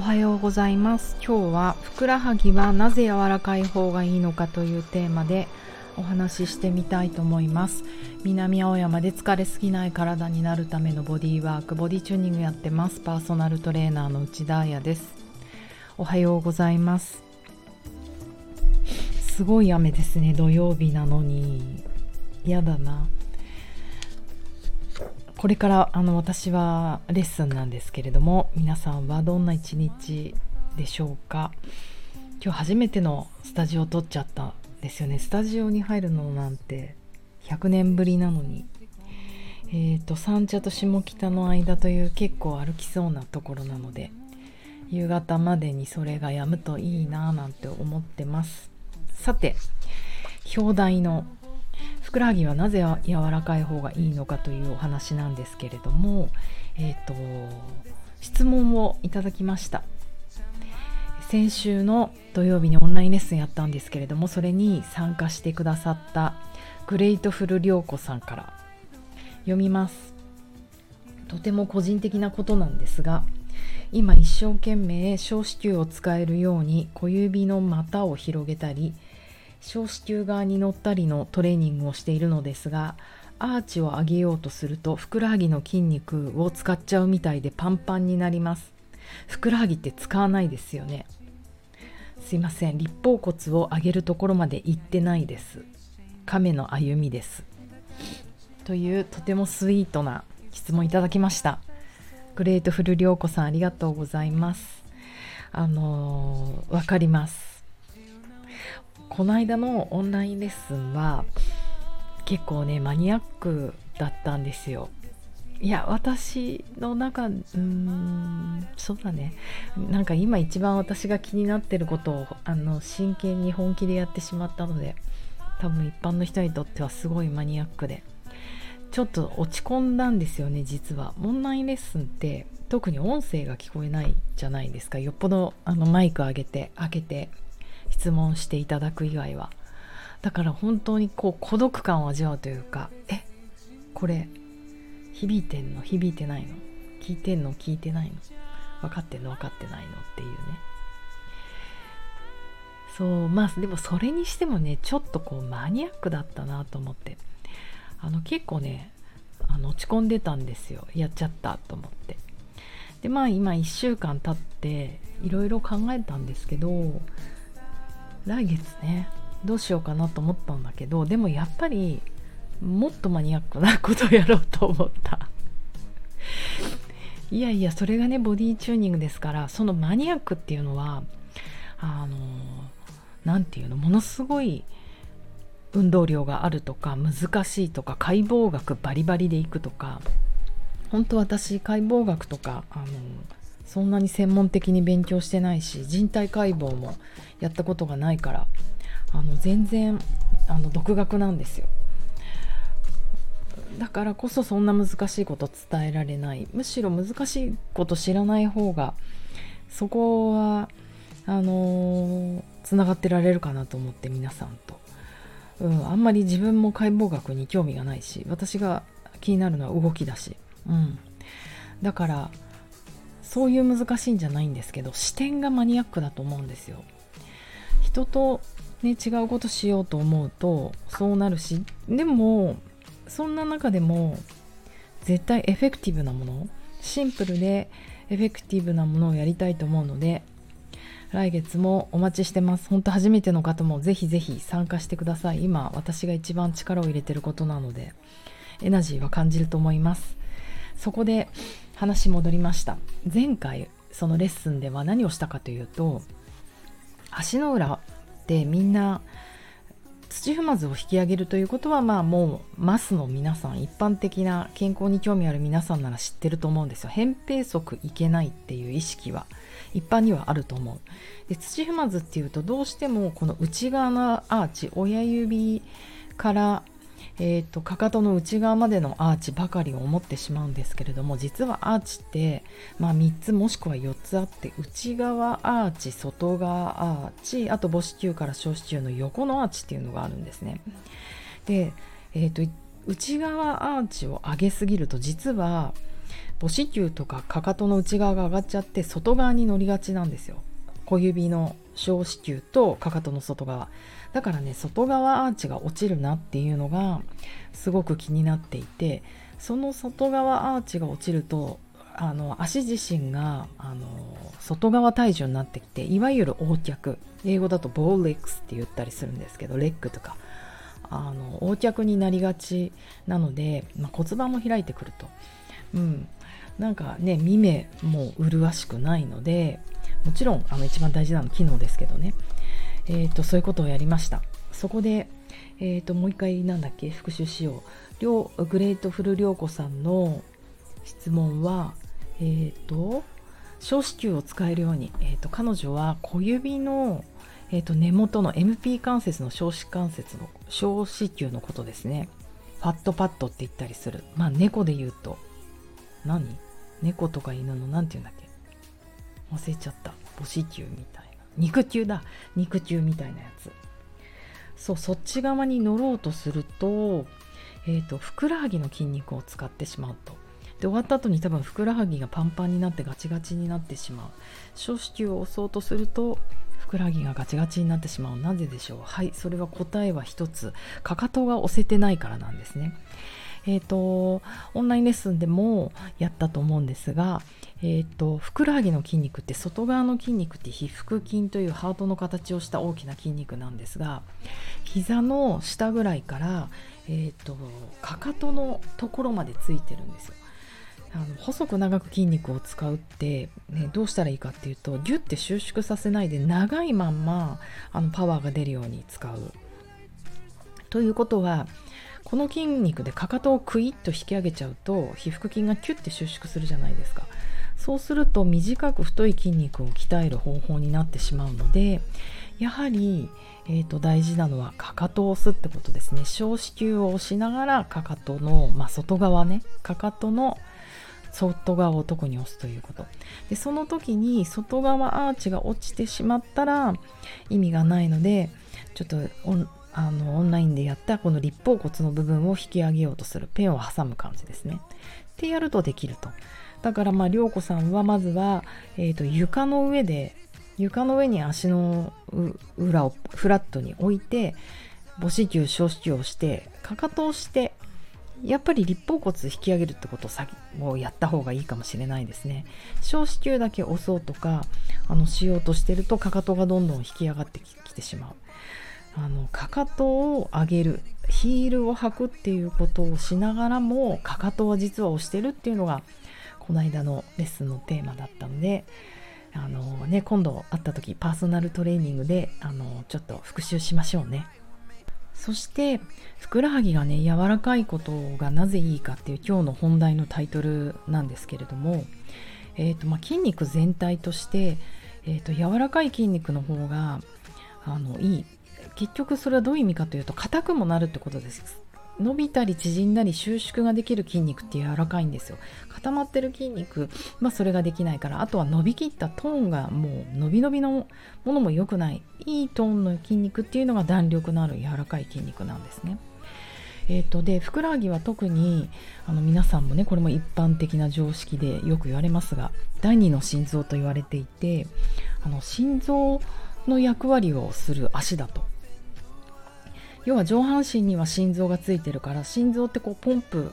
おはようございます。今日はふくらはぎはなぜ柔らかい方がいいのかというテーマでお話ししてみたいと思います。南青山で疲れすぎない体になるためのボディワークボディチューニングやってます。パーソナルトレーナーの内田彩です。おはようございます。すごい雨ですね。土曜日なのに。嫌だな。これからあの私はレッスンなんですけれども皆さんはどんな一日でしょうか？今日初めてのスタジオを撮っちゃったんですよね。スタジオに入るのなんて100年ぶりなのに。えっ、ー、と三茶と下北の間という結構歩きそうなところなので夕方までにそれが止むといいなぁなんて思ってます。さて表題のふくらはぎはなぜ柔らかい方がいいのかというお話なんですけれども、えーと、質問をいただきました。先週の土曜日にオンラインレッスンやったんですけれどもそれに参加してくださったグレイトフル涼子さんから読みます。とても個人的なことなんですが今一生懸命小子宮を使えるように小指の股を広げたり小指球側に乗ったりのトレーニングをしているのですがアーチを上げようとするとふくらはぎの筋肉を使っちゃうみたいでパンパンになります。ふくらはぎって使わないですよね。すいません。立方骨を上げるところまで行ってないです。亀の歩みです。というとてもスイートな質問いただきました。グレートフル涼子さんありがとうございます。あのわ、かります。この間のオンラインレッスンは結構ねマニアックだったんですよ。いや私の中うーんそうだね。なんか今一番私が気になってることをあの真剣に本気でやってしまったので多分一般の人にとってはすごいマニアックで。ちょっと落ち込んだんですよね実は。オンラインレッスンって特に音声が聞こえないじゃないですか。よっぽどあのマイク上げて開けて。質問していただく以外は。だから本当にこう孤独感を味わうというかえこれ響いてんの？響いてないの？聞いてんの？聞いてないの？分かってんの？分かってないの？っていうね。そうまあでもそれにしてもねちょっとこうマニアックだったなと思って。あの結構ねあの落ち込んでたんですよ。やっちゃったと思って。でまあ今1週間経っていろいろ考えたんですけど来月ねどうしようかなと思ったんだけどでもやっぱりもっとマニアックなことをやろうと思った。いやいやそれがねボディチューニングですからそのマニアックっていうのはあの何て言うのものすごい運動量があるとか難しいとか解剖学バリバリでいくとか本当私解剖学とかあのそんなに専門的に勉強してないし人体解剖もやったことがないからあの全然あの独学なんですよ。だからこそそんな難しいこと伝えられない。むしろ難しいこと知らない方がそこはあのつながってられるかなと思って皆さんと、うん、あんまり自分も解剖学に興味がないし私が気になるのは動きだし、うん、だからそういう難しいんじゃないんですけど視点がマニアックだと思うんですよ。人とね違うことしようと思うとそうなるしでもそんな中でも絶対エフェクティブなものシンプルでエフェクティブなものをやりたいと思うので来月もお待ちしてます。本当初めての方もぜひぜひ参加してください。今私が一番力を入れてることなのでエナジーは感じると思います。そこで話戻りました。前回そのレッスンでは何をしたかというと足の裏でみんな土踏まずを引き上げるということはまあもうマスの皆さん一般的な健康に興味ある皆さんなら知ってると思うんですよ。扁平足いけないっていう意識は一般にはあると思う。で土踏まずっていうとどうしてもこの内側のアーチ親指からえーと、かかとの内側までのアーチばかりを思ってしまうんですけれども実はアーチって、まあ、3つもしくは4つあって内側アーチ外側アーチあと母子球から小子球の横のアーチっていうのがあるんですね。で、えーと、内側アーチを上げすぎると実は母子球とかかかとの内側が上がっちゃって外側に乗りがちなんですよ小指の小子宮とかかとの外側だからね外側アーチが落ちるなっていうのがすごく気になっていてその外側アーチが落ちるとあの足自身があの外側体重になってきていわゆる横脚英語だとボーレックスって言ったりするんですけどレッグとかあの横脚になりがちなので、まあ、骨盤も開いてくると、うん、なんかね見目も麗しくないのでもちろんあの一番大事なの機能ですけどね、えーと、そういうことをやりました。そこで、えーと、もう一回なんだっけ復習しよう。グレートフル涼子さんの質問はえっ、ー、と小指球を使えるように、えーと、彼女は小指の、えーと、根元の MP 関節の小指関節の小指球のことですね。 fat pad って言ったりする。まあ猫で言うと何？猫とか犬の何て言うんだっけ？忘れちゃった。母子球みたいな。肉球だ。肉球みたいなやつ。そうそっち側に乗ろうとすると,、えーとふくらはぎの筋肉を使ってしまうと。で終わった後に多分ふくらはぎがパンパンになってガチガチになってしまう。小子宮を押そうとするとふくらはぎがガチガチになってしまう。なぜでしょう？はいそれは答えは一つ。かかとが押せてないからなんですね。えーと、オンラインレッスンでもやったと思うんですが、えーと、ふくらはぎの筋肉って外側の筋肉って皮腹筋というハートの形をした大きな筋肉なんですが膝の下ぐらいから、えーとかかとのところまでついてるんですよ。あの細く長く筋肉を使うって、ね、どうしたらいいかっていうとギュッて収縮させないで長いまんまあのパワーが出るように使う。ということはこの筋肉でかかとをクイッと引き上げちゃうと皮腹筋がキュッて収縮するじゃないですか。そうすると短く太い筋肉を鍛える方法になってしまうのでやはり、えーと、大事なのはかかとを押すってことですね。小子宮を押しながらかかとの、まあ、外側ね。かかとの外側を特に押すということ。でその時に外側アーチが落ちてしまったら意味がないのでちょっとあのオンラインでやったこの立方骨の部分を引き上げようとする。ペンを挟む感じですね。ってやるとできると。だからまあ涼子さんはまずは、えーと、床の上で床の上に足の裏をフラットに置いて母子球小子球をしてかかとをしてやっぱり立方骨引き上げるってことを先をやった方がいいかもしれないですね。小子宮だけ押そうとかあのしようとしてるとかかとがどんどん引き上がってきてしまう。あのかかとを上げるヒールを履くっていうことをしながらもかかとは実は押してるっていうのがこの間のレッスンのテーマだったのであの、ね、今度会った時パーソナルトレーニングであのちょっと復習しましょうね。そしてふくらはぎがね柔らかいことがなぜいいかっていう今日の本題のタイトルなんですけれども、えーとまあ、筋肉全体として、えーと、柔らかい筋肉の方があのいい結局それはどういう意味かというと硬くもなるってことです伸びたり縮んだり収縮ができる筋肉って柔らかいんですよ。固まってる筋肉まあそれができないからあとは伸びきったトーンがもう伸び伸びのものも良くないいいトーンの筋肉っていうのが弾力のある柔らかい筋肉なんですね。えーと、でふくらはぎは特にあの皆さんもねこれも一般的な常識でよく言われますが第二の心臓と言われていてあの心臓の役割をする足だと。要は上半身には心臓がついてるから心臓ってこうポンプ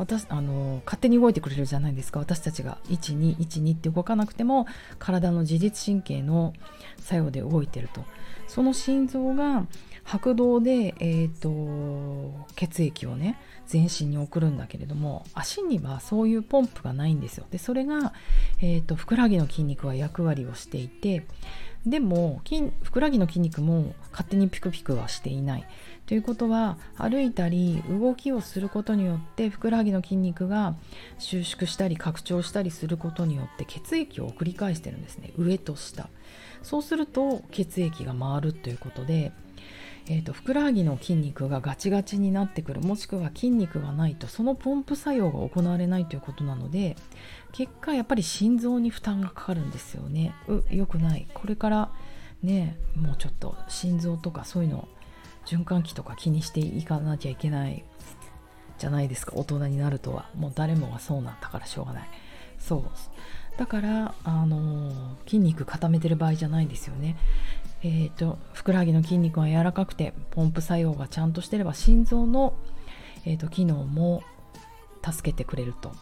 私あの勝手に動いてくれるじゃないですか私たちが。1212って動かなくても体の自律神経の作用で動いてると。その心臓が拍動で、えーと、血液をね全身に送るんだけれども足にはそういうポンプがないんですよ。でそれが、えーとふくらはぎの筋肉は役割をしていてでも筋ふくらはぎの筋肉も勝手にピクピクはしていない。ということは歩いたり動きをすることによってふくらはぎの筋肉が収縮したり拡張したりすることによって血液を繰り返してるんですね。上と下。そうすると血液が回るということでえーと、ふくらはぎの筋肉がガチガチになってくるもしくは筋肉がないとそのポンプ作用が行われないということなので結果やっぱり心臓に負担がかかるんですよね。う良くない。これからねもうちょっと心臓とかそういうの循環器とか気にしていかなきゃいけないじゃないですか。大人になるとは。もう誰もがそうなんだからしょうがない。そう。だからあの筋肉固めてる場合じゃないですよね。えーと、ふくらはぎの筋肉が柔らかくてポンプ作用がちゃんとしてれば心臓の、えーと、機能も助けてくれると,、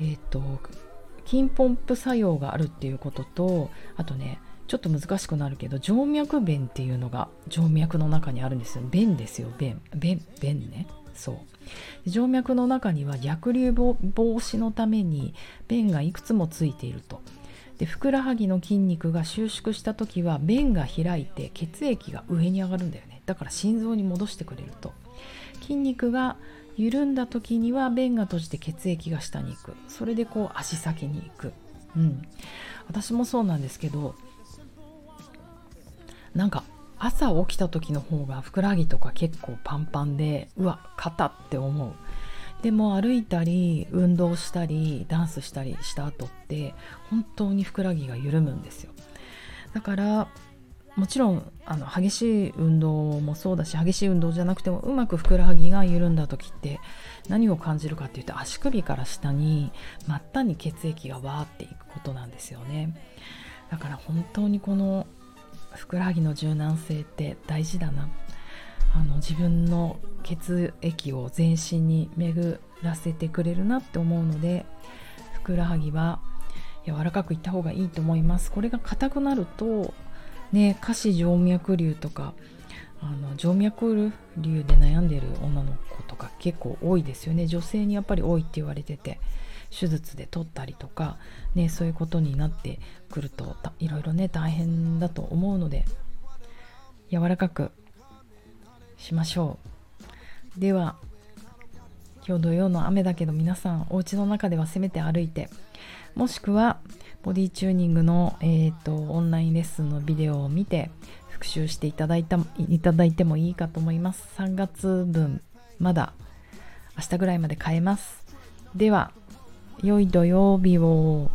えーと筋ポンプ作用があるっていうこととあとねちょっと難しくなるけど静脈弁っていうのが静脈の中にあるんですよ。弁ですよ。弁。弁弁ね。そう。静脈の中には逆流防止のために弁がいくつもついていると。でふくらはぎの筋肉が収縮した時は弁が開いて血液が上に上がるんだよね。だから心臓に戻してくれると。筋肉が緩んだ時には弁が閉じて血液が下に行く。それでこう足先に行く。うん。私もそうなんですけどなんか朝起きた時の方がふくらはぎとか結構パンパンでうわ肩って思う。でも歩いたり運動したりダンスしたりした後って本当にふくらはぎが緩むんですよ。だからもちろんあの激しい運動もそうだし激しい運動じゃなくてもうまくふくらはぎが緩んだ時って何を感じるかっていうと足首から下に末端に血液がわーっていくことなんですよね。だから本当にこのふくらはぎの柔軟性って大事だな。あの自分の血液を全身に巡らせてくれるなって思うのでふくらはぎは柔らかくいった方がいいと思います。これが硬くなるとね下肢静脈瘤とかあの静脈瘤で悩んでる女の子とか結構多いですよね。女性にやっぱり多いって言われてて。手術で取ったりとか、ね、そういうことになってくるといろいろね大変だと思うので柔らかくしましょう。では今日土曜の雨だけど皆さんお家の中ではせめて歩いてもしくはボディチューニングの、えーと、オンラインレッスンのビデオを見て復習していただいたいただいてもいいかと思います。3月分まだ明日ぐらいまで買えます。では良い土曜日を。